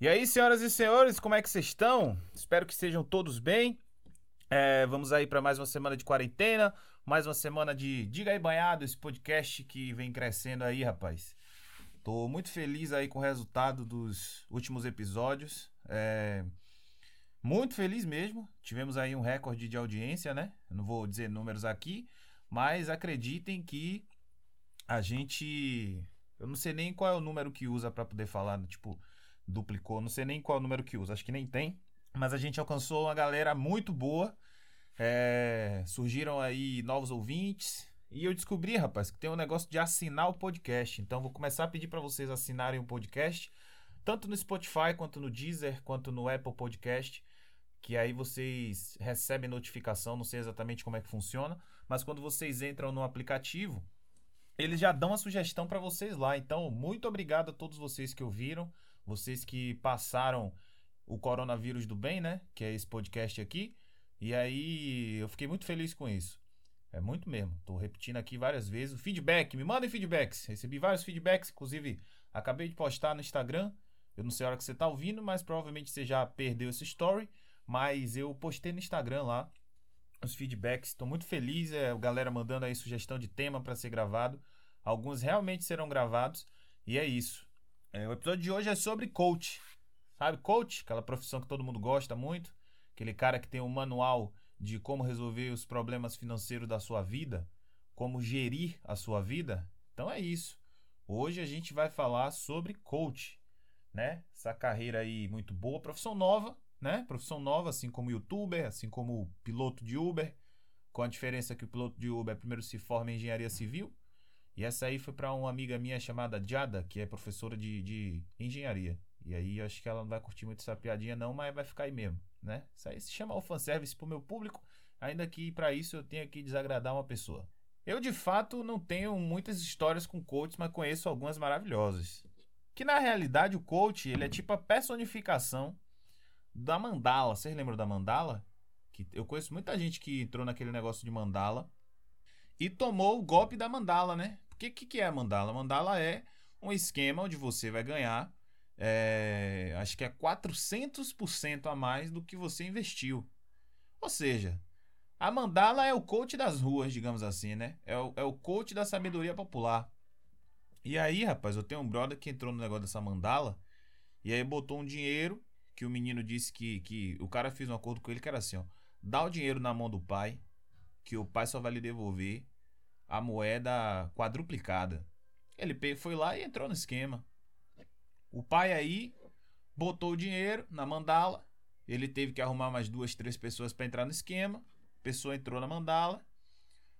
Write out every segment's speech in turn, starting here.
E aí, senhoras e senhores, como é que vocês estão? Espero que estejam todos bem. É, vamos aí para mais uma semana de quarentena, mais uma semana de Diga aí Banhado, esse podcast que vem crescendo aí, rapaz. Tô muito feliz aí com o resultado dos últimos episódios. É, muito feliz mesmo. Tivemos aí um recorde de audiência, né? não vou dizer números aqui, mas acreditem que a gente. Eu não sei nem qual é o número que usa para poder falar, tipo, duplicou. Não sei nem qual número que usa, acho que nem tem. Mas a gente alcançou uma galera muito boa. É, surgiram aí novos ouvintes. E eu descobri, rapaz, que tem um negócio de assinar o podcast. Então vou começar a pedir para vocês assinarem o podcast, tanto no Spotify, quanto no Deezer, quanto no Apple Podcast, que aí vocês recebem notificação, não sei exatamente como é que funciona, mas quando vocês entram no aplicativo, eles já dão a sugestão para vocês lá. Então, muito obrigado a todos vocês que ouviram, vocês que passaram o coronavírus do bem, né, que é esse podcast aqui. E aí, eu fiquei muito feliz com isso. É muito mesmo. Tô repetindo aqui várias vezes. O feedback, me mandem feedbacks. Recebi vários feedbacks, inclusive acabei de postar no Instagram. Eu não sei a hora que você tá ouvindo, mas provavelmente você já perdeu esse story. Mas eu postei no Instagram lá os feedbacks. Estou muito feliz. É, a galera mandando aí sugestão de tema para ser gravado. Alguns realmente serão gravados. E é isso. É, o episódio de hoje é sobre coach. Sabe, coach? Aquela profissão que todo mundo gosta muito. Aquele cara que tem um manual de como resolver os problemas financeiros da sua vida, como gerir a sua vida. Então é isso. Hoje a gente vai falar sobre coach, né? Essa carreira aí muito boa, profissão nova, né? Profissão nova, assim como youtuber, assim como piloto de Uber, com a diferença que o piloto de Uber primeiro se forma em engenharia civil, e essa aí foi para uma amiga minha chamada Jada, que é professora de, de engenharia. E aí eu acho que ela não vai curtir muito essa piadinha não, mas vai ficar aí mesmo né? Isso aí se chama o fanservice pro meu público, ainda que para isso eu tenha que desagradar uma pessoa. Eu de fato não tenho muitas histórias com coaches, mas conheço algumas maravilhosas. Que na realidade o coach, ele é tipo a personificação da mandala. Vocês lembram da mandala? Que eu conheço muita gente que entrou naquele negócio de mandala e tomou o golpe da mandala, né? Porque o que, que é a mandala? A mandala é um esquema onde você vai ganhar é, acho que é 400% a mais do que você investiu. Ou seja, a mandala é o coach das ruas, digamos assim, né? É o, é o coach da sabedoria popular. E aí, rapaz, eu tenho um brother que entrou no negócio dessa mandala e aí botou um dinheiro que o menino disse que, que o cara fez um acordo com ele que era assim, ó, dá o dinheiro na mão do pai, que o pai só vai lhe devolver a moeda quadruplicada. Ele foi lá e entrou no esquema. O pai aí botou o dinheiro na mandala. Ele teve que arrumar mais duas, três pessoas para entrar no esquema. A pessoa entrou na mandala.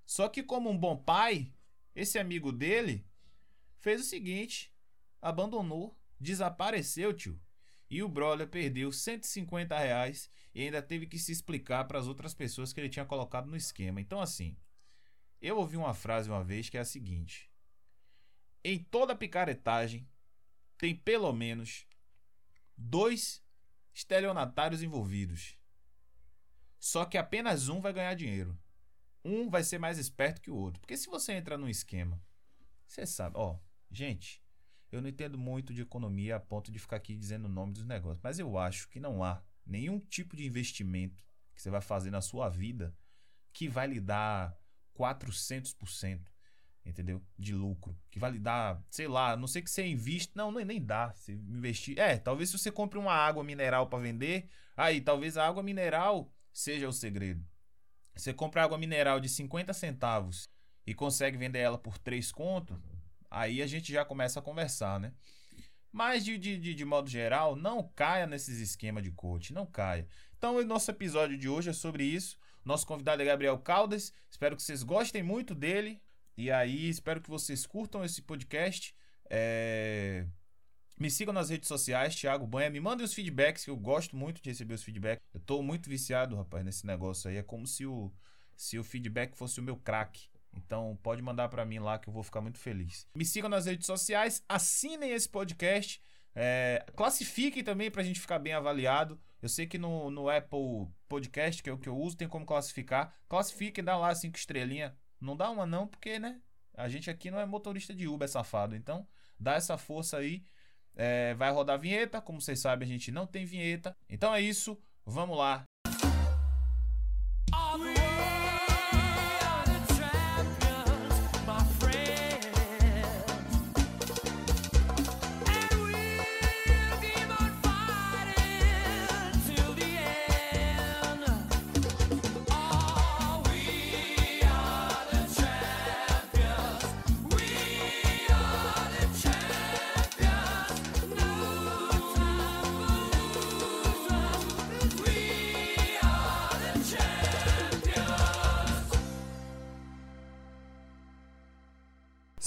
Só que, como um bom pai, esse amigo dele fez o seguinte: abandonou, desapareceu, tio. E o brother perdeu 150 reais e ainda teve que se explicar para as outras pessoas que ele tinha colocado no esquema. Então, assim, eu ouvi uma frase uma vez que é a seguinte: Em toda picaretagem tem pelo menos dois estelionatários envolvidos. Só que apenas um vai ganhar dinheiro. Um vai ser mais esperto que o outro. Porque se você entrar num esquema, você sabe, ó, gente, eu não entendo muito de economia a ponto de ficar aqui dizendo o nome dos negócios, mas eu acho que não há nenhum tipo de investimento que você vai fazer na sua vida que vai lhe dar 400% entendeu? De lucro. Que vai lhe dar, sei lá, não sei que você investe. Não, nem dá. Se investir. É, talvez se você compre uma água mineral para vender, aí talvez a água mineral seja o segredo. Você compra água mineral de 50 centavos e consegue vender ela por 3 conto, aí a gente já começa a conversar, né? Mas de, de, de, modo geral, não caia nesses esquemas de coach, não caia. Então, o nosso episódio de hoje é sobre isso. Nosso convidado é Gabriel Caldas. Espero que vocês gostem muito dele. E aí, espero que vocês curtam esse podcast. É... Me sigam nas redes sociais, Thiago Banha. Me mandem os feedbacks, que eu gosto muito de receber os feedbacks. Eu tô muito viciado, rapaz, nesse negócio aí. É como se o, se o feedback fosse o meu crack. Então, pode mandar para mim lá que eu vou ficar muito feliz. Me sigam nas redes sociais, assinem esse podcast. É, classifiquem também para a gente ficar bem avaliado. Eu sei que no, no Apple Podcast, que é o que eu uso, tem como classificar. Classifiquem, dá lá cinco estrelinhas. Não dá uma não, porque, né? A gente aqui não é motorista de Uber safado. Então, dá essa força aí. É, vai rodar vinheta. Como vocês sabem, a gente não tem vinheta. Então é isso. Vamos lá.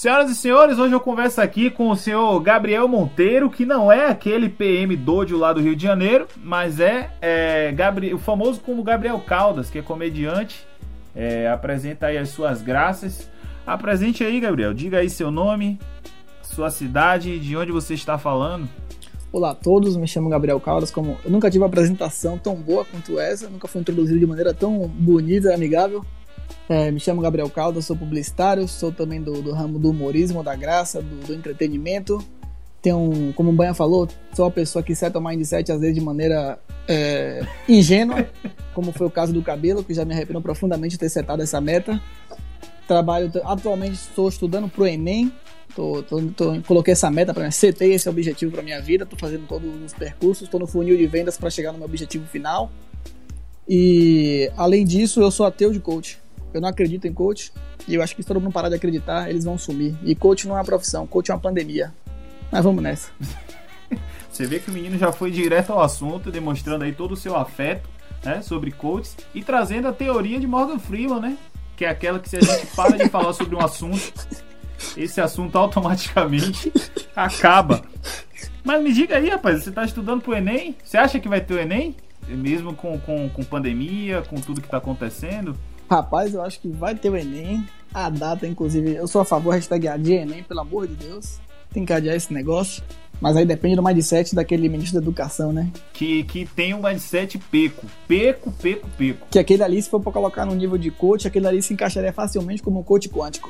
Senhoras e senhores, hoje eu converso aqui com o senhor Gabriel Monteiro, que não é aquele PM Dojo lá do Rio de Janeiro, mas é, é Gabriel, o famoso como Gabriel Caldas, que é comediante, é, apresenta aí as suas graças. Apresente aí, Gabriel, diga aí seu nome, sua cidade, de onde você está falando. Olá a todos, me chamo Gabriel Caldas. Como eu nunca tive uma apresentação tão boa quanto essa, nunca fui introduzido de maneira tão bonita e amigável. É, me chamo Gabriel Caldas, sou publicitário, sou também do, do ramo do humorismo, da graça, do, do entretenimento. Tenho, como o Banha falou, sou uma pessoa que seta o mindset às vezes de maneira é, ingênua, como foi o caso do cabelo, que já me arrependo profundamente de ter setado essa meta. Trabalho, atualmente estou estudando para o Enem, tô, tô, tô, coloquei essa meta para mim, setei esse objetivo para minha vida, estou fazendo todos os percursos, estou no funil de vendas para chegar no meu objetivo final. E além disso, eu sou ateu de coach. Eu não acredito em coach. E eu acho que se todo mundo parar de acreditar, eles vão sumir. E coach não é uma profissão, coach é uma pandemia. Mas vamos nessa. Você vê que o menino já foi direto ao assunto, demonstrando aí todo o seu afeto né, sobre coaches e trazendo a teoria de Morgan Freeman, né? Que é aquela que se a gente para de falar sobre um assunto, esse assunto automaticamente acaba. Mas me diga aí, rapaz, você está estudando pro Enem? Você acha que vai ter o Enem? Mesmo com, com, com pandemia, com tudo que está acontecendo? Rapaz, eu acho que vai ter o Enem. A data, inclusive, eu sou a favor, hashtag adia Enem, pelo amor de Deus. Tem que adiar esse negócio. Mas aí depende do mindset daquele ministro da educação, né? Que, que tem um mindset peco. Peco, peco, peco. Que aquele ali, se for pra colocar no nível de coach, aquele ali se encaixaria facilmente como um coach quântico.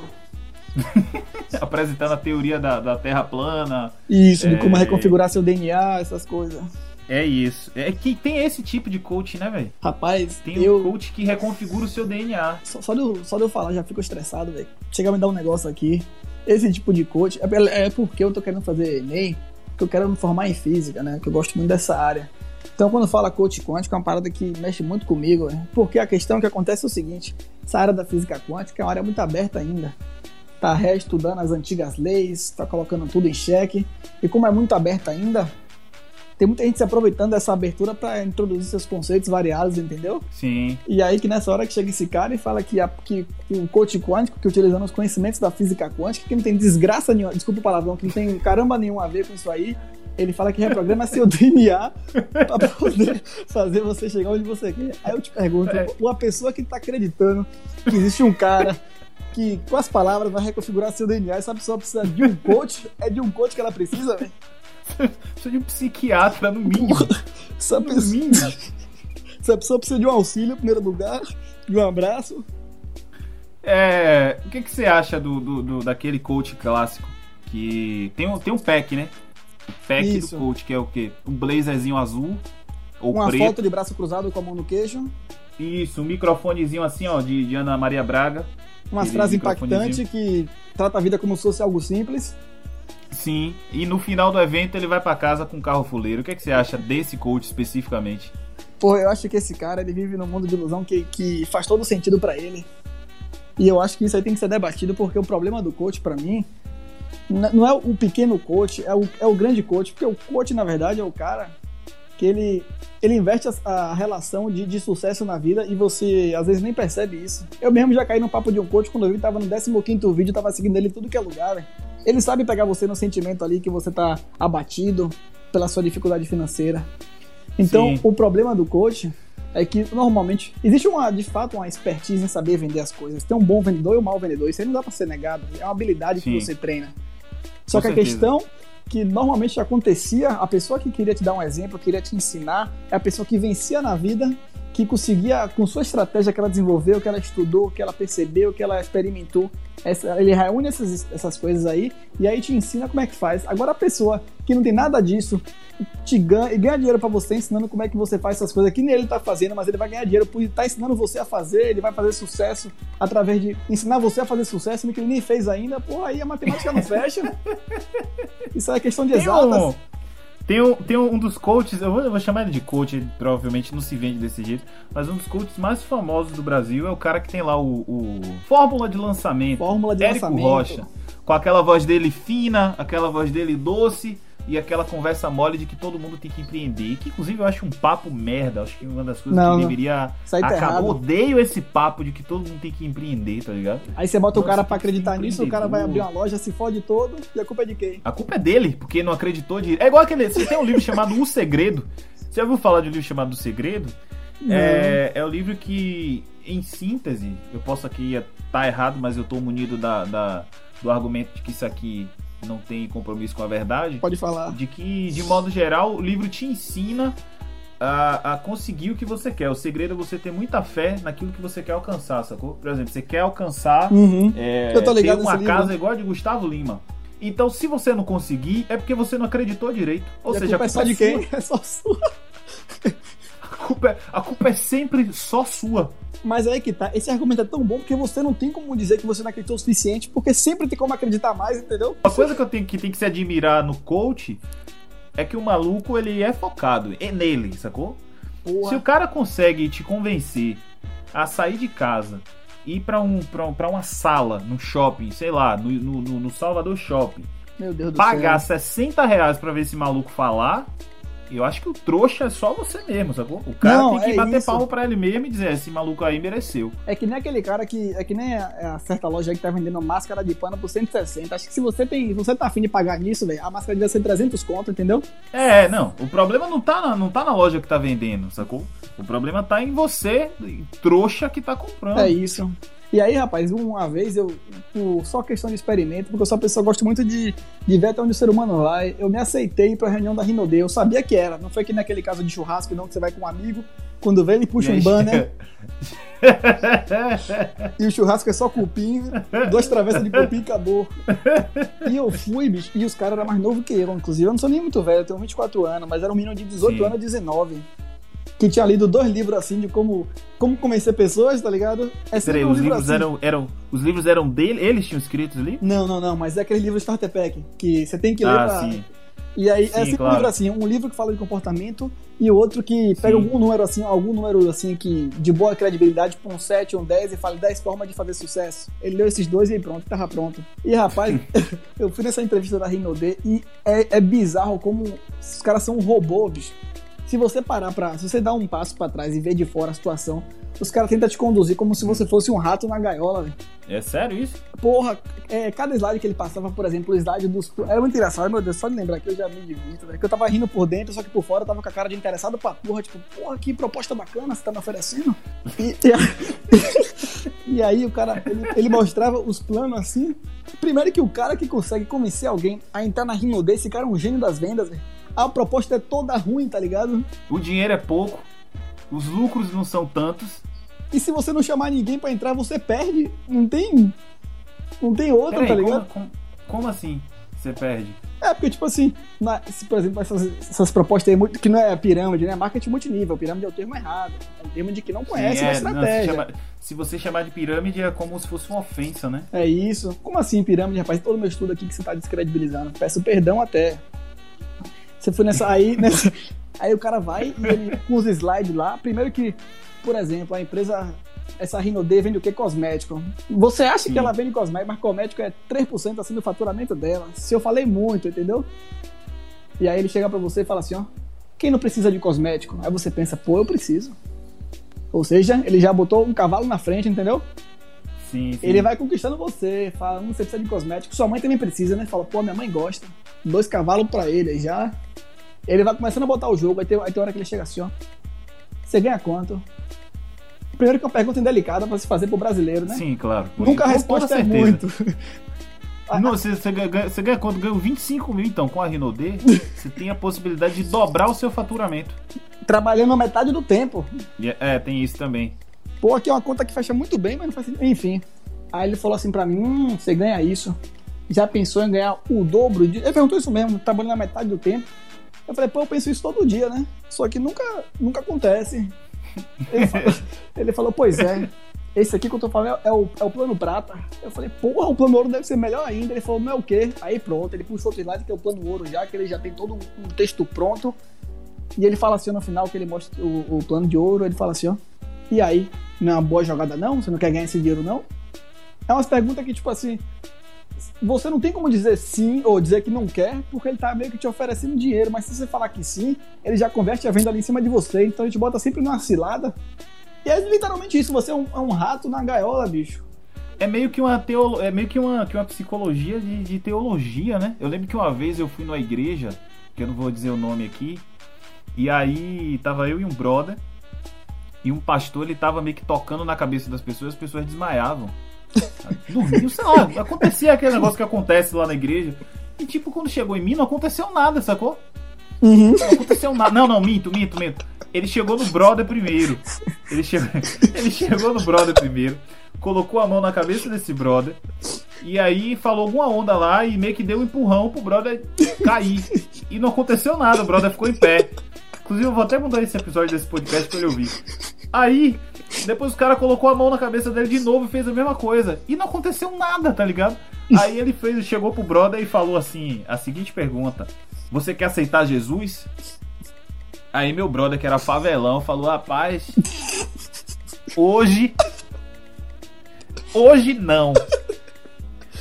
Apresentando a teoria da, da Terra plana. Isso, de como é. reconfigurar seu DNA, essas coisas. É isso. É que tem esse tipo de coach, né, velho? Rapaz, tem eu... um coach que reconfigura o seu DNA. Só, só, de, eu, só de eu falar, já fico estressado, velho. Chega a me dar um negócio aqui. Esse tipo de coach. É, é porque eu tô querendo fazer Enem, que eu quero me formar em física, né? Que eu gosto muito dessa área. Então, quando fala coach quântico, é uma parada que mexe muito comigo, né? porque a questão que acontece é o seguinte: essa área da física quântica é uma área muito aberta ainda. Tá reestudando as antigas leis, tá colocando tudo em xeque. E como é muito aberta ainda, tem muita gente se aproveitando dessa abertura para introduzir seus conceitos variados, entendeu? Sim. E aí que nessa hora que chega esse cara e fala que, a, que, que o coach quântico, que utilizando os conhecimentos da física quântica, que não tem desgraça nenhuma, desculpa o palavrão, que não tem caramba nenhum a ver com isso aí, ele fala que reprograma seu DNA para poder fazer você chegar onde você quer. Aí eu te pergunto, é. uma pessoa que tá acreditando que existe um cara que com as palavras vai reconfigurar seu DNA, essa pessoa precisa de um coach, é de um coach que ela precisa, velho. precisa de um psiquiatra, no mínimo. Essa no pessoa, mínimo. Essa pessoa precisa de um auxílio, em primeiro lugar, de um abraço. É, o que, que você acha do, do, do, daquele coach clássico? Que tem um, tem um pack, né? O pack Isso. do coach, que é o quê? Um blazerzinho azul. Ou Uma preto. foto de braço cruzado com a mão no queixo. Isso, um microfonezinho assim, ó, de, de Ana Maria Braga. Umas frases impactantes que trata a vida como se fosse algo simples. Sim, e no final do evento ele vai para casa com um carro fuleiro. O que, é que você acha desse coach especificamente? Pô, eu acho que esse cara ele vive num mundo de ilusão que, que faz todo sentido para ele. E eu acho que isso aí tem que ser debatido porque o problema do coach para mim não é o pequeno coach, é o, é o grande coach, porque o coach na verdade é o cara que ele, ele inverte a, a relação de, de, sucesso na vida e você às vezes nem percebe isso. Eu mesmo já caí no papo de um coach quando eu vi tava no 15 vídeo, tava seguindo ele em tudo que é lugar, véio. Ele sabe pegar você no sentimento ali que você tá abatido pela sua dificuldade financeira. Então, Sim. o problema do coach é que normalmente existe uma, de fato, uma expertise em saber vender as coisas. Tem um bom vendedor e um mau vendedor. Isso aí não dá para ser negado. É uma habilidade Sim. que você treina. Só Com que certeza. a questão que normalmente acontecia, a pessoa que queria te dar um exemplo, queria te ensinar, é a pessoa que vencia na vida que conseguia, com sua estratégia que ela desenvolveu, que ela estudou, que ela percebeu, que ela experimentou, essa, ele reúne essas, essas coisas aí e aí te ensina como é que faz. Agora a pessoa que não tem nada disso te ganha, e ganha dinheiro para você ensinando como é que você faz essas coisas que nem ele tá fazendo, mas ele vai ganhar dinheiro por estar tá ensinando você a fazer, ele vai fazer sucesso através de ensinar você a fazer sucesso, no que ele nem fez ainda, pô, aí a matemática não fecha. Isso é questão de exatas. Tem um, tem um dos coaches, eu vou, eu vou, chamar ele de coach, ele provavelmente não se vende desse jeito, mas um dos coaches mais famosos do Brasil é o cara que tem lá o, o Fórmula de Lançamento. Fórmula de Érico Lançamento. Rocha. Com aquela voz dele fina, aquela voz dele doce e aquela conversa mole de que todo mundo tem que empreender. Que inclusive eu acho um papo merda. Acho que uma das coisas não, que deveria tá acabar. Odeio esse papo de que todo mundo tem que empreender, tá ligado? Aí você bota Nossa, o cara pra acreditar nisso, o cara vai abrir uma loja, se fode todo, e a culpa é de quem? A culpa é dele, porque não acreditou de. É igual aquele. Você tem um livro chamado O Segredo. Você já ouviu falar de um livro chamado O Segredo? É, é o livro que, em síntese, eu posso aqui estar tá errado, mas eu tô munido da, da, do argumento de que isso aqui não tem compromisso com a verdade. Pode falar. De que, de modo geral, o livro te ensina a, a, conseguir o que você quer. O segredo é você ter muita fé naquilo que você quer alcançar, sacou? Por exemplo, você quer alcançar uhum. é, ter uma livro. casa igual a de Gustavo Lima. Então, se você não conseguir, é porque você não acreditou direito. Ou e seja, a culpa, a culpa é só de quem? É só sua. A, culpa é, a culpa é sempre só sua. Mas aí que tá, esse argumento é tão bom porque você não tem como dizer que você não acreditou o suficiente, porque sempre tem como acreditar mais, entendeu? Uma coisa que eu tenho que, tem que se admirar no coach é que o maluco ele é focado é nele, sacou? Porra. Se o cara consegue te convencer a sair de casa, ir para um, pra, um, pra uma sala no shopping, sei lá, no, no, no Salvador Shopping, pagar céu. 60 reais pra ver esse maluco falar, eu acho que o trouxa é só você mesmo, sacou? O cara não, tem que é bater isso. palmo pra ele mesmo e dizer, esse maluco aí mereceu. É que nem aquele cara que. É que nem a, a certa loja aí que tá vendendo máscara de pano por 160. Acho que se você tem. Se você tá afim de pagar nisso, velho, a máscara devia ser 300 conto, entendeu? É, não. O problema não tá, na, não tá na loja que tá vendendo, sacou? O problema tá em você, trouxa, que tá comprando. É isso. E aí, rapaz, uma vez eu, por só questão de experimento, porque eu sou uma pessoa que gosto muito de, de ver até onde o ser humano vai, eu me aceitei pra reunião da Rinode. Eu sabia que era, não foi que naquele caso de churrasco, não, que você vai com um amigo, quando vê ele puxa um banner. e o churrasco é só cupim, duas travessas de cupim e acabou. E eu fui, bicho, e os caras eram mais novos que eu, inclusive. Eu não sou nem muito velho, eu tenho 24 anos, mas era um menino de 18 Sim. anos a 19 que tinha lido dois livros assim de como, como convencer pessoas, tá ligado? É Peraí, um os livros assim. eram, eram. Os livros eram dele? Eles tinham escrito os livros? Não, não, não, mas é aquele livro Starter Pack, que você tem que ler ah, pra... sim. E aí Sim, é sempre claro. um livro assim, um livro que fala de comportamento e outro que pega Sim. algum número assim, algum número assim que de boa credibilidade, tipo um 7, um 10 e fala 10 formas de fazer sucesso. Ele leu esses dois e pronto, tava pronto. E rapaz, eu fui nessa entrevista da Rinode e é, é bizarro como os caras são um robô, bicho. Se você parar pra. Se você dar um passo pra trás e ver de fora a situação, os caras tentam te conduzir como se você fosse um rato na gaiola, velho. É sério isso? Porra, é, cada slide que ele passava, por exemplo, o slide dos. Era muito engraçado, meu Deus, só de lembrar que eu já me divirto, velho. Que eu tava rindo por dentro, só que por fora eu tava com a cara de interessado pra porra, tipo, porra, que proposta bacana você tá me oferecendo. E, e, a- e aí o cara, ele, ele mostrava os planos assim. Primeiro que o cara que consegue convencer alguém a entrar na rima desse, cara é um gênio das vendas, velho. A proposta é toda ruim, tá ligado? O dinheiro é pouco, os lucros não são tantos. E se você não chamar ninguém pra entrar, você perde. Não tem. Não tem outra, Peraí, tá como, ligado? como, como assim você perde? É, porque, tipo assim, na- se, por exemplo, essas, essas propostas aí, muito- que não é pirâmide, né? Marketing multinível. Pirâmide é o termo errado. É o termo de que não conhece Sim, a é, não, se, estratégia. chama- se você chamar de pirâmide, é como se fosse uma ofensa, né? É isso. Como assim, pirâmide, rapaz? Todo meu estudo aqui que você tá descredibilizando. Peço perdão até. Você foi nessa aí, nessa. Aí o cara vai e ele com os slides lá. Primeiro que, por exemplo, a empresa. Essa Rinode vende o que? Cosmético. Você acha Sim. que ela vende cosmético, mas cosmético é 3% assim do faturamento dela. Se eu falei muito, entendeu? E aí ele chega pra você e fala assim, ó. Quem não precisa de cosmético? Aí você pensa, pô, eu preciso. Ou seja, ele já botou um cavalo na frente, entendeu? Sim, sim. Ele vai conquistando você, fala, hum, você precisa de cosmético. Sua mãe também precisa, né? Fala, pô, minha mãe gosta. Dois cavalos pra ele, aí já. Ele vai começando a botar o jogo, aí tem, aí tem hora que ele chega assim, ó. Você ganha quanto? Primeiro que é uma pergunta indelicada pra se fazer pro brasileiro, né? Sim, claro. Nunca a resposta é muito. Não, você, você ganha, você ganha quanto? Ganhou 25 mil, então, com a Rinode, você tem a possibilidade de dobrar o seu faturamento. trabalhando a metade do tempo. É, tem isso também. Pô, aqui é uma conta que fecha muito bem, mas não faz sentido. Enfim. Aí ele falou assim pra mim: hum, você ganha isso. Já pensou em ganhar o dobro? De... Ele perguntou isso mesmo, trabalhando a metade do tempo. Eu falei, pô, eu penso isso todo dia, né? Só que nunca, nunca acontece. Ele falou, ele falou, pois é. Esse aqui que eu tô falando é o, é o plano prata. Eu falei, porra, o plano ouro deve ser melhor ainda. Ele falou, não é o quê? Aí pronto, ele puxou outro slide que é o plano ouro já, que ele já tem todo um texto pronto. E ele fala assim no final que ele mostra o, o plano de ouro, ele fala assim, ó. E aí, não é uma boa jogada não? Você não quer ganhar esse dinheiro não? É umas perguntas que, tipo assim, você não tem como dizer sim ou dizer que não quer, porque ele tá meio que te oferecendo dinheiro, mas se você falar que sim, ele já converte a venda ali em cima de você, então a gente bota sempre numa cilada. E é literalmente isso, você é um, é um rato na gaiola, bicho. É meio que uma teolo... é meio que uma, que uma psicologia de, de teologia, né? Eu lembro que uma vez eu fui numa igreja, que eu não vou dizer o nome aqui, e aí tava eu e um brother, e um pastor, ele tava meio que tocando na cabeça das pessoas, as pessoas desmaiavam. Dormiu, sei lá, acontecia aquele negócio que acontece lá na igreja. E tipo, quando chegou em mim, não aconteceu nada, sacou? Uhum. Não aconteceu nada. Não, não, minto, minto, minto. Ele chegou no brother primeiro. Ele chegou, ele chegou no brother primeiro, colocou a mão na cabeça desse brother. E aí falou alguma onda lá e meio que deu um empurrão pro brother cair. E não aconteceu nada, o brother ficou em pé. Inclusive, eu vou até mudar esse episódio desse podcast pra ele ouvir. Aí, depois o cara colocou a mão na cabeça dele de novo e fez a mesma coisa. E não aconteceu nada, tá ligado? Aí ele fez, chegou pro brother e falou assim: a seguinte pergunta: Você quer aceitar Jesus? Aí meu brother, que era favelão, falou: Rapaz, hoje. Hoje não.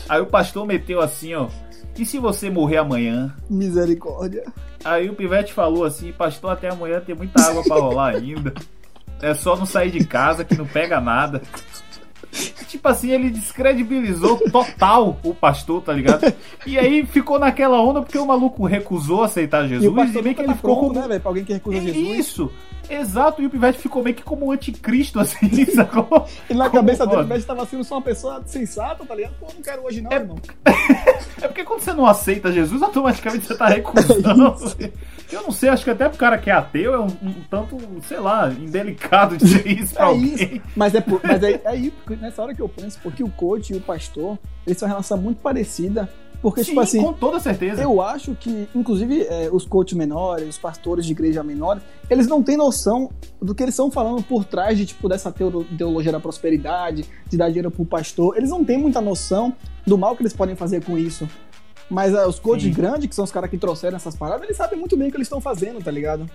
Aí o pastor meteu assim, ó. E se você morrer amanhã? Misericórdia. Aí o Pivete falou assim: Pastor, até amanhã tem muita água para rolar ainda. É só não sair de casa que não pega nada. Tipo assim, ele descredibilizou total o pastor, tá ligado? E aí ficou naquela onda porque o maluco recusou aceitar Jesus. E, o pastor e meio que ele ficou como. Né, véio, pra alguém que recusa é Jesus. Isso! Exato, e o Pivete ficou meio que como um anticristo, assim, sacou? E na como, cabeça dele, o Pivete tava sendo só uma pessoa sensata, tá ligado? Pô, não quero hoje não, é... irmão. é porque quando você não aceita Jesus, automaticamente você tá recusando. É eu não sei, acho que até pro cara que é ateu é um, um tanto, sei lá, indelicado dizer isso pra é alguém. Isso. Mas, é, por, mas é, é aí, nessa hora que eu penso, porque o coach e o pastor, eles têm uma relação muito parecida porque, Sim, tipo assim. Com toda certeza. Eu acho que, inclusive, é, os coaches menores, os pastores de igreja menores, eles não têm noção do que eles estão falando por trás de, tipo, dessa teologia da prosperidade, de dar dinheiro pro pastor. Eles não têm muita noção do mal que eles podem fazer com isso. Mas uh, os coaches grandes, que são os caras que trouxeram essas paradas, eles sabem muito bem o que eles estão fazendo, tá ligado?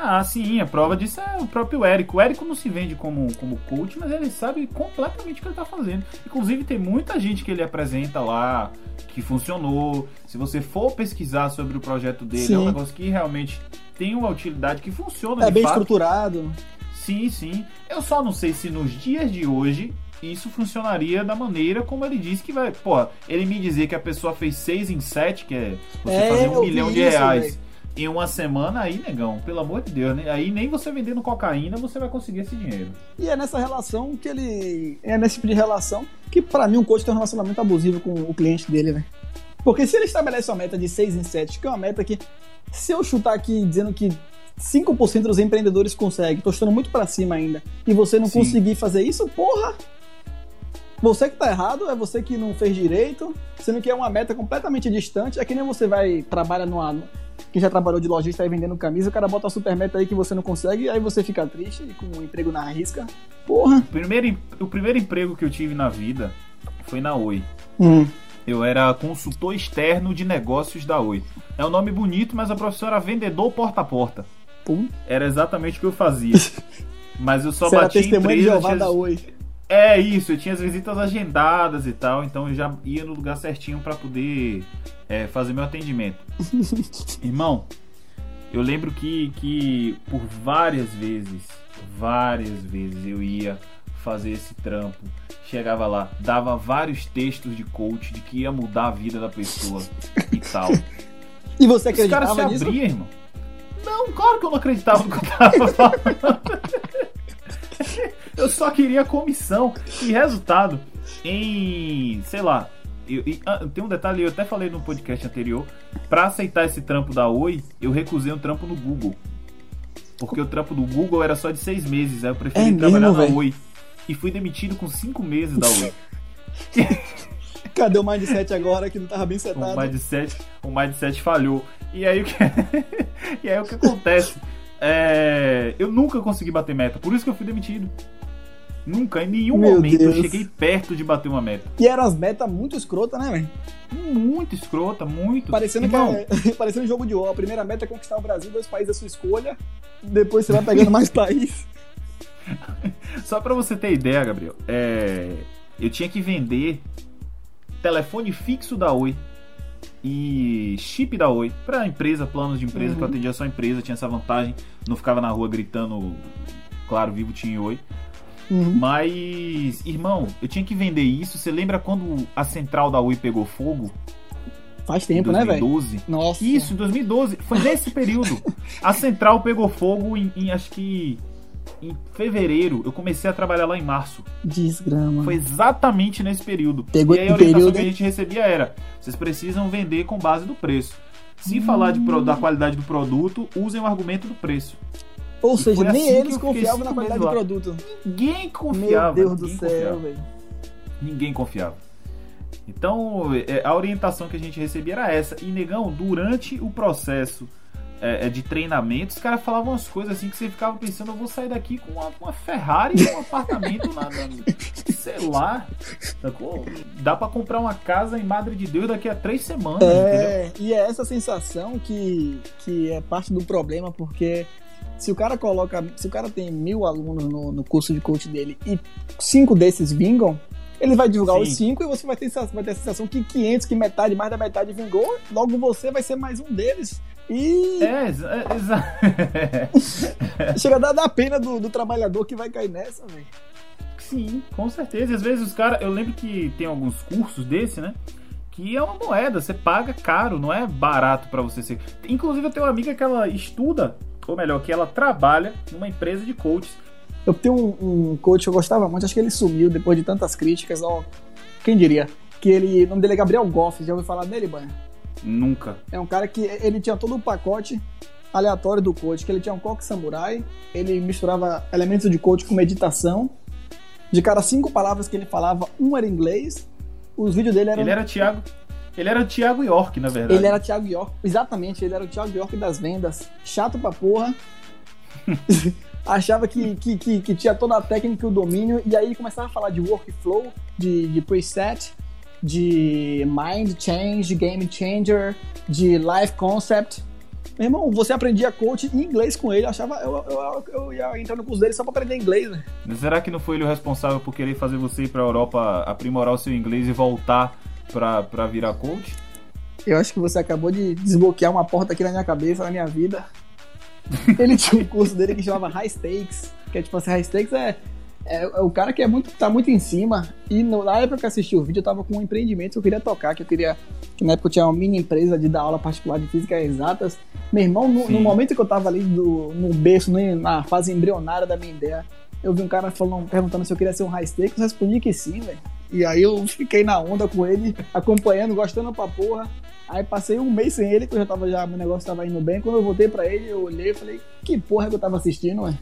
Ah, sim, a prova disso é o próprio Érico. O Érico não se vende como, como coach, mas ele sabe completamente o que ele está fazendo. Inclusive, tem muita gente que ele apresenta lá que funcionou. Se você for pesquisar sobre o projeto dele, sim. é um negócio que realmente tem uma utilidade que funciona. É bem fato. estruturado. Sim, sim. Eu só não sei se nos dias de hoje isso funcionaria da maneira como ele disse que vai. Pô, ele me dizer que a pessoa fez 6 em 7, que é você é, fazer um milhão de reais. Véio em uma semana, aí, negão, pelo amor de Deus, né? Aí nem você vendendo cocaína você vai conseguir esse dinheiro. E é nessa relação que ele. É nesse tipo de relação que, para mim, um coach tem um relacionamento abusivo com o cliente dele, né? Porque se ele estabelece uma meta de 6 em 7, que é uma meta que, se eu chutar aqui dizendo que 5% dos empreendedores conseguem, tô chutando muito para cima ainda, e você não Sim. conseguir fazer isso, porra! Você que tá errado, é você que não fez direito, sendo que é uma meta completamente distante. É que nem você vai trabalhar numa, quem já trabalhou de lojista aí vendendo camisa, o cara bota a super meta aí que você não consegue, aí você fica triste com o emprego na risca. Porra! O primeiro, o primeiro emprego que eu tive na vida foi na Oi. Hum. Eu era consultor externo de negócios da Oi. É um nome bonito, mas a profissão era vendedor porta a porta. Pum. Era exatamente o que eu fazia. Mas eu só Você bati era empresa, de Jeová da Oi. É isso, eu tinha as visitas agendadas e tal, então eu já ia no lugar certinho para poder é, fazer meu atendimento. Irmão, eu lembro que, que por várias vezes, várias vezes eu ia fazer esse trampo, chegava lá, dava vários textos de coach de que ia mudar a vida da pessoa e tal. E você acreditava Esse cara se abria, irmão. Não, claro que eu não acreditava no que eu tava falando. Eu só queria comissão e resultado em, sei lá, eu, e, ah, tem um detalhe, eu até falei no podcast anterior, para aceitar esse trampo da Oi, eu recusei um trampo no Google. porque o trampo do Google era só de seis meses. Aí eu preferi É trabalhar mesmo, na véi? Oi. E fui demitido com cinco meses da Oi. Cadê o mindset agora que não tava bem o setado? mindset, o mindset falhou. E aí o que, e aí o que acontece? É, eu nunca consegui bater meta, por isso que eu fui demitido. Nunca, em nenhum Meu momento Deus. eu cheguei perto de bater uma meta. E eram as metas muito escrotas, né, velho? Muito escrota, muito. Parecendo, Irmão, que é, parecendo um jogo de war. A primeira meta é conquistar o Brasil, dois países da sua escolha. Depois você vai pegando mais país. Só pra você ter ideia, Gabriel, é, eu tinha que vender telefone fixo da Oi e chip da Oi pra empresa, planos de empresa, que eu Uhum. atendia só empresa, tinha essa vantagem, não ficava na rua gritando, claro, vivo tinha Oi. Uhum. Mas, irmão, eu tinha que vender isso. Você lembra quando a central da Oi pegou fogo? Faz Em tempo, né, velho? 2012? Nossa. Isso, em 2012. Foi nesse período. A central pegou fogo em, em, acho que em fevereiro. Eu comecei a trabalhar lá em março. Desgrama. Foi exatamente nesse período. Pegou e aí a orientação período, que a gente recebia era: vocês precisam vender com base do preço. Se Hum. falar de da qualidade do produto, usem o argumento do preço. Ou seja, foi nem assim eles confiavam na qualidade do produto. Ninguém confiava. Meu Deus do céu, velho. Ninguém confiava. Então, é, a orientação que a gente recebia era essa. E, negão, durante o processo é, é, de treinamento, os caras falavam umas coisas assim que você ficava pensando: eu vou sair daqui com uma, uma Ferrari, um apartamento na, sei lá. sacou? Dá pra comprar uma casa em Madre de Deus daqui a três semanas, entendeu? É, e é essa sensação que, que é parte do problema, porque se o cara coloca. Se o cara tem mil alunos no, no curso de coach dele e cinco desses vingam, ele vai divulgar Sim. os cinco e você vai ter, vai ter a sensação que 500, que metade, mais da metade vingou, logo você vai ser mais um deles. E É, exa- é, chega a dar, dar pena do, do trabalhador que vai cair nessa, velho. Sim, com certeza. Às vezes os caras. Eu lembro que tem alguns cursos desse, né? Que é uma moeda, você paga caro, não é barato pra você ser. Inclusive, eu tenho uma amiga que ela estuda, ou melhor, que ela trabalha numa empresa de coaches. Eu tenho um, um coach que eu gostava muito, acho que ele sumiu depois de tantas críticas, ó. Quem diria? Que ele. O nome dele é Gabriel Goff, já ouviu falar dele, Banha? Nunca. É um cara que ele tinha todo o pacote aleatório do coach, que ele tinha um coque samurai, ele misturava elementos de coach com meditação. De cada cinco palavras que ele falava, um era inglês. Os vídeos dele eram. Ele era Thiago. Ele era Thiago York, na verdade. Ele era Thiago York, exatamente, ele era o Thiago York das vendas. Chato pra porra. Achava que, que, que, que tinha toda a técnica e o domínio, e aí começava a falar de workflow, de, de preset, de mind change, de game changer, de life concept. Meu irmão, você aprendia coach em inglês com ele, eu achava. Eu, eu, eu ia entrar no curso dele só pra aprender inglês, né? Será que não foi ele o responsável por querer fazer você ir pra Europa aprimorar o seu inglês e voltar pra, pra virar coach? Eu acho que você acabou de desbloquear uma porta aqui na minha cabeça, na minha vida. Ele tinha um curso dele que chamava High Stakes, que é tipo assim, High Stakes é, é, é o cara que é muito, tá muito em cima. E no- na época que eu assisti o vídeo, eu tava com um empreendimento que eu queria tocar, que eu queria. Que na época eu tinha uma mini empresa de dar aula particular de física exatas. Meu irmão, no, no momento que eu tava ali do, no berço, no- na fase embrionária da minha ideia, eu vi um cara falando, perguntando se eu queria ser um high stakes, eu respondi que sim, velho. E aí eu fiquei na onda com ele, acompanhando, gostando pra porra. Aí passei um mês sem ele, que eu já tava já, meu negócio tava indo bem. Quando eu voltei pra ele, eu olhei e falei, que porra que eu tava assistindo, ué?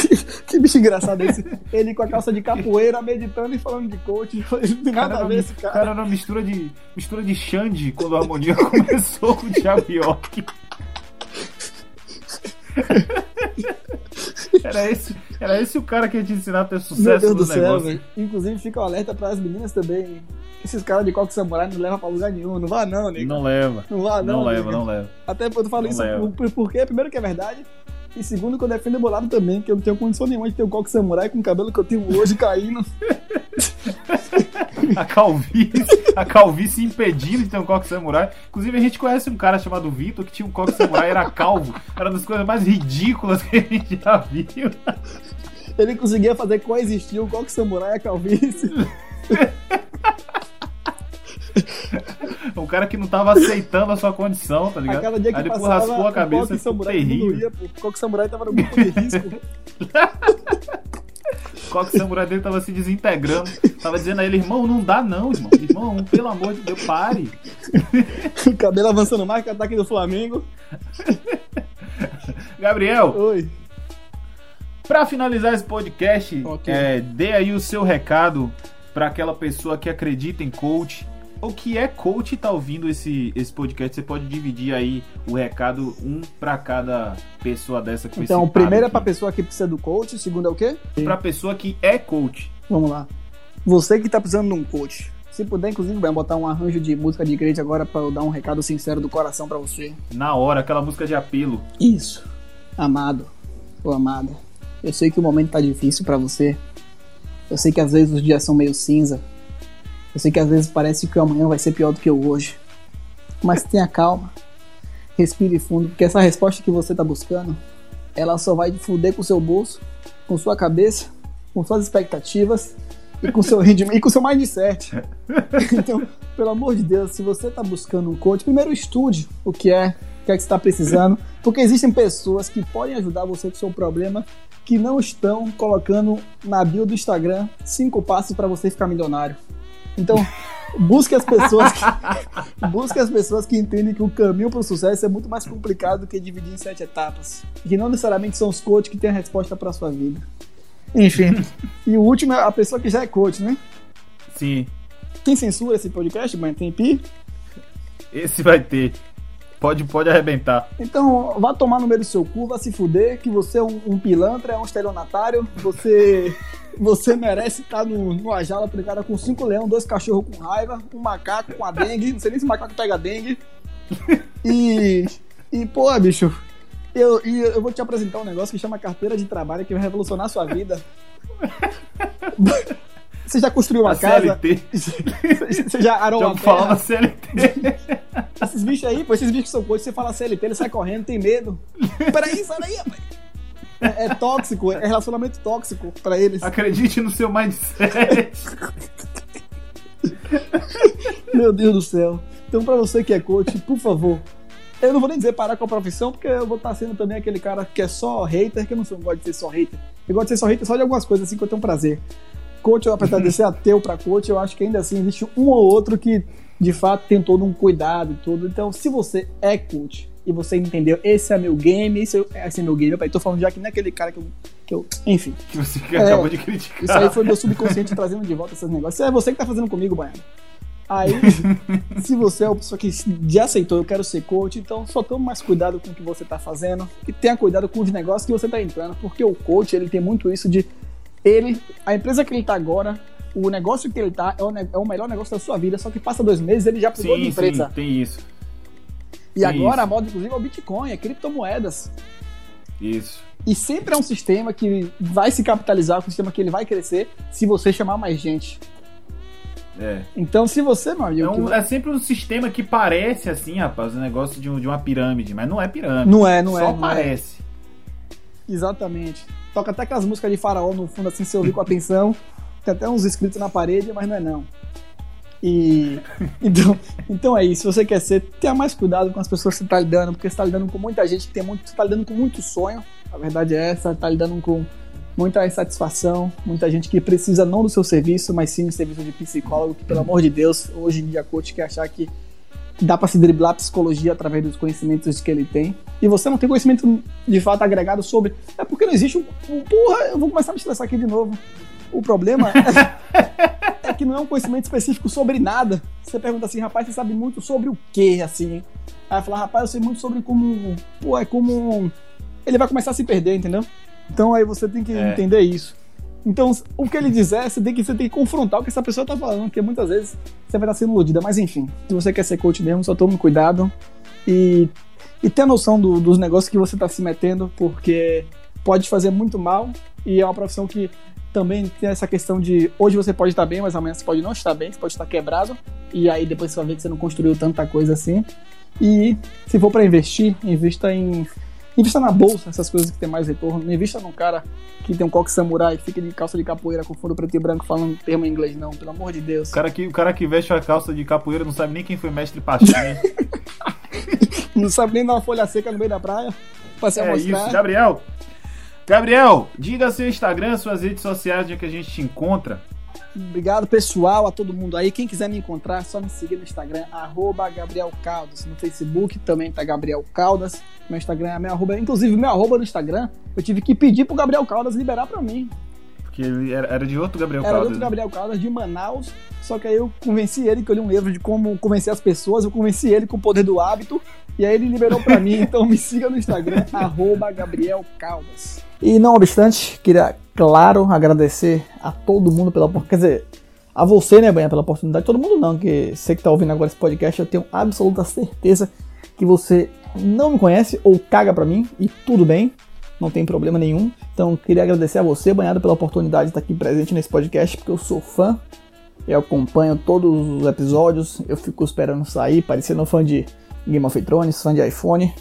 que, que bicho engraçado esse. Ele com a calça de capoeira, meditando e falando de coach. Falei, não tem nada a Cara, ver esse cara. cara era uma mistura de, mistura de Xande quando a harmonia começou com o Thiago York. Era esse, era esse o cara que ia te ensinar a ter Meu sucesso Deus do no céu, negócio. Inclusive, fica o alerta pras meninas também. Esses caras de coque samurai não levam pra lugar nenhum. Não vá não, nego. Não leva. Não vá não, Não leva, não leva. Até eu falo Não isso leva. por- porque, primeiro, que é verdade. E segundo, que eu defendo o meu lado também, que eu não tenho condição nenhuma de ter o coque samurai com o cabelo que eu tenho hoje caindo. A calvície, a calvície impedindo de ter um coque samurai. Inclusive, a gente conhece um cara chamado Vitor que tinha um coque samurai, era calvo. Era uma das coisas mais ridículas que a gente já viu. Ele conseguia fazer coexistir o coque samurai e a calvície. Um cara que não tava aceitando a sua condição, tá A ligado? cada dia que Aí depois passava, raspou a o cabeça, ficou samurai diminuía, pô. O coque samurai tava no grupo de risco. O coque samurai dele tava se desintegrando. Tava dizendo a ele, irmão, não dá não, irmão. Irmão, pelo amor de Deus, pare. o cabelo avançando mais que o ataque do Flamengo. Gabriel, Oi. Pra finalizar esse podcast, Ok. é, dê aí o seu recado pra aquela pessoa que acredita em coach ou que é coach e tá ouvindo esse, esse podcast. Você pode dividir aí o recado um pra cada pessoa dessa que Então, o citada primeiro é pra pessoa que precisa do coach, o segundo é o quê? Pra pessoa que é coach. Vamos lá. Você que tá precisando de um coach. Se puder, inclusive, vai botar um arranjo de música de igreja agora pra eu dar um recado sincero do coração pra você. Na hora, aquela música de apelo. Isso. Amado. Ou amada. Eu sei que o momento tá difícil pra você. Eu sei que às vezes os dias são meio cinza. Eu sei que às vezes parece que o amanhã vai ser pior do que o hoje. Mas tenha calma. Respire fundo, porque essa resposta que você tá buscando, ela só vai te fuder com o seu bolso, com sua cabeça, com suas expectativas e com seu rendimento e com seu mindset. Então, pelo amor de Deus, se você tá buscando um coach, primeiro estude o que é, o que é que você está precisando, porque existem pessoas que podem ajudar você com o seu problema que não estão colocando na bio do Instagram cinco passos para você ficar milionário. Então, busque as pessoas que, busque as pessoas que entendem que o caminho para o sucesso é muito mais complicado do que dividir em sete etapas. E que não necessariamente são os coaches que têm a resposta para sua vida. Enfim. E o último é a pessoa que já é coach, né? Sim, Tem censura esse podcast, mas tem pi? esse vai ter. Pode, pode arrebentar. Então, vá tomar no meio do seu cu, vá se fuder, que você é um, um pilantra, é um estelionatário, você você merece estar no, numa jaula trancada com cinco leões, dois cachorros com raiva, um macaco com a dengue, não sei nem se o macaco pega dengue. E, e pô, bicho, eu, eu vou te apresentar um negócio que chama carteira de trabalho que vai revolucionar a sua vida. Você já construiu uma A casa? CLT. Você já arou Já uma falar terra? CLT. Esses bichos aí, pô, esses bichos que são coach, você fala CLT, ele sai correndo, tem medo. Peraí, sai daí, rapaz. É, é tóxico, é relacionamento tóxico pra eles. Acredite no seu mindset. Meu Deus do céu. Então, pra você que é coach, por favor, eu não vou nem dizer parar com a profissão, porque eu vou estar sendo também aquele cara que é só hater, que eu não sou, gosto de ser só hater. Eu gosto de ser só hater só de algumas coisas assim que eu tenho prazer. Coach, apesar de ser ateu pra coach, eu acho que ainda assim existe um ou outro que de fato tem todo um cuidado e tudo. Então, se você é coach e você entendeu, esse é meu game, esse é, esse é meu game, eu tô falando já que não é aquele cara que eu. Que eu enfim, que você É, acabou de criticar. isso aí foi meu subconsciente trazendo de volta esses negócios. É você que tá fazendo comigo, Baiano. Aí, se você é uma pessoa que já aceitou, eu quero ser coach, então só tome mais cuidado com o que você tá fazendo e tenha cuidado com os negócios que você tá entrando, porque o coach, ele tem muito isso de ele, a empresa que ele tá agora, o negócio que ele tá é é o melhor negócio da sua vida, só que passa dois meses ele já pulou de empresa. sim, tem isso. E agora isso. a moda, inclusive, é o Bitcoin, é criptomoedas. Isso. E sempre é um sistema que vai se capitalizar, um sistema que ele vai crescer se você chamar mais gente. É. Então, se você, meu amigo, É, um- que- é sempre um sistema que parece assim, rapaz, um negócio de, um- de uma pirâmide, mas não é pirâmide. não é, não é. Só é. parece. Exatamente. Toca até aquelas músicas de faraó no fundo, assim, se ouvir com atenção. Tem até uns escritos na parede, mas não é não. E então, então é isso. Se você quer ser, tenha mais cuidado com as pessoas que você está lidando, porque você está lidando com muita gente que tem muito, você está lidando com muito sonho. A verdade é essa, está lidando com muita insatisfação, muita gente que precisa não do seu serviço, mas sim do serviço de psicólogo, que pelo amor de Deus, hoje em dia coach quer achar que dá para se driblar a psicologia através dos conhecimentos que ele tem. E você não tem conhecimento de fato agregado sobre. É porque não existe um- porra, eu vou começar a me estressar aqui de novo. O problema é, é que não é um conhecimento específico sobre nada. Você pergunta assim, rapaz, você sabe muito sobre o quê, assim? Aí fala, rapaz, eu sei muito sobre como. Pô, é como. Ele vai começar a se perder, entendeu? Então aí você tem que É. entender isso. Então, o que ele disser, você tem que, você tem que confrontar o que essa pessoa tá falando, porque muitas vezes você vai estar sendo iludida. Mas enfim, se você quer ser coach mesmo, só tome cuidado e, e tenha noção do- dos negócios que você está se metendo, porque pode fazer muito mal e é uma profissão que também tem essa questão de hoje você pode estar bem, mas amanhã você pode não estar bem, você pode estar quebrado e aí depois você vai ver que você não construiu tanta coisa assim. E se for para investir, invista em invista na bolsa, essas coisas que tem mais retorno. Não invista num cara que tem um coque samurai, que fica de calça de capoeira com fundo preto e branco falando termo em inglês, não, pelo amor de Deus. O cara, que, o cara que veste a calça de capoeira não sabe nem quem foi mestre Pastinha. Não sabe nem dar uma folha seca no meio da praia pra se é isso, Gabriel. Gabriel, diga seu Instagram, suas redes sociais, onde é que a gente te encontra. Obrigado, pessoal, a todo mundo aí. Quem quiser me encontrar, é só me seguir no Instagram, arroba Gabriel Caldas. No Facebook também tá Gabriel Caldas. Meu Instagram é meu arroba. Inclusive, meu arroba no Instagram, eu tive que pedir pro Gabriel Caldas liberar pra mim. Porque ele era, era de outro Gabriel Era Caldas. outro Gabriel Caldas de Manaus. Só que aí eu convenci ele, que eu li um livro de como convencer as pessoas. Eu convenci ele com o poder do hábito. E aí ele liberou pra mim. Então me siga no Instagram, arroba Gabriel Caldas. E não obstante, queria, claro, agradecer a todo mundo pela. Quer dizer, a você, né, Banha, pela oportunidade. Todo mundo não, que você que tá ouvindo agora esse podcast, eu tenho absoluta certeza que você não me conhece ou caga pra mim, e tudo bem, não tem problema nenhum. Então, queria agradecer a você, Banhado, pela oportunidade de estar aqui presente nesse podcast, porque eu sou fã, eu acompanho todos os episódios, eu fico esperando sair, parecendo fã de Game of Thrones, fã de iPhone.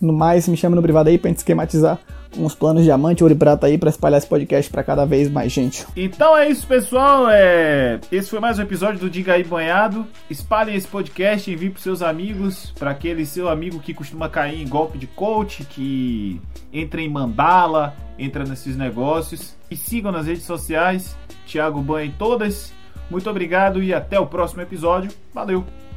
No mais, me chama no privado aí pra gente esquematizar uns planos diamante, ouro e prata aí pra espalhar esse podcast pra cada vez mais gente. Então é isso, pessoal. É... Esse foi mais um episódio do Diga aí Banhado. Espalhem esse podcast, enviem pros seus amigos, para aquele seu amigo que costuma cair em golpe de coach, que entra em mandala, entra nesses negócios. E sigam nas redes sociais, Thiago Ban em todas. Muito obrigado e até o próximo episódio. Valeu!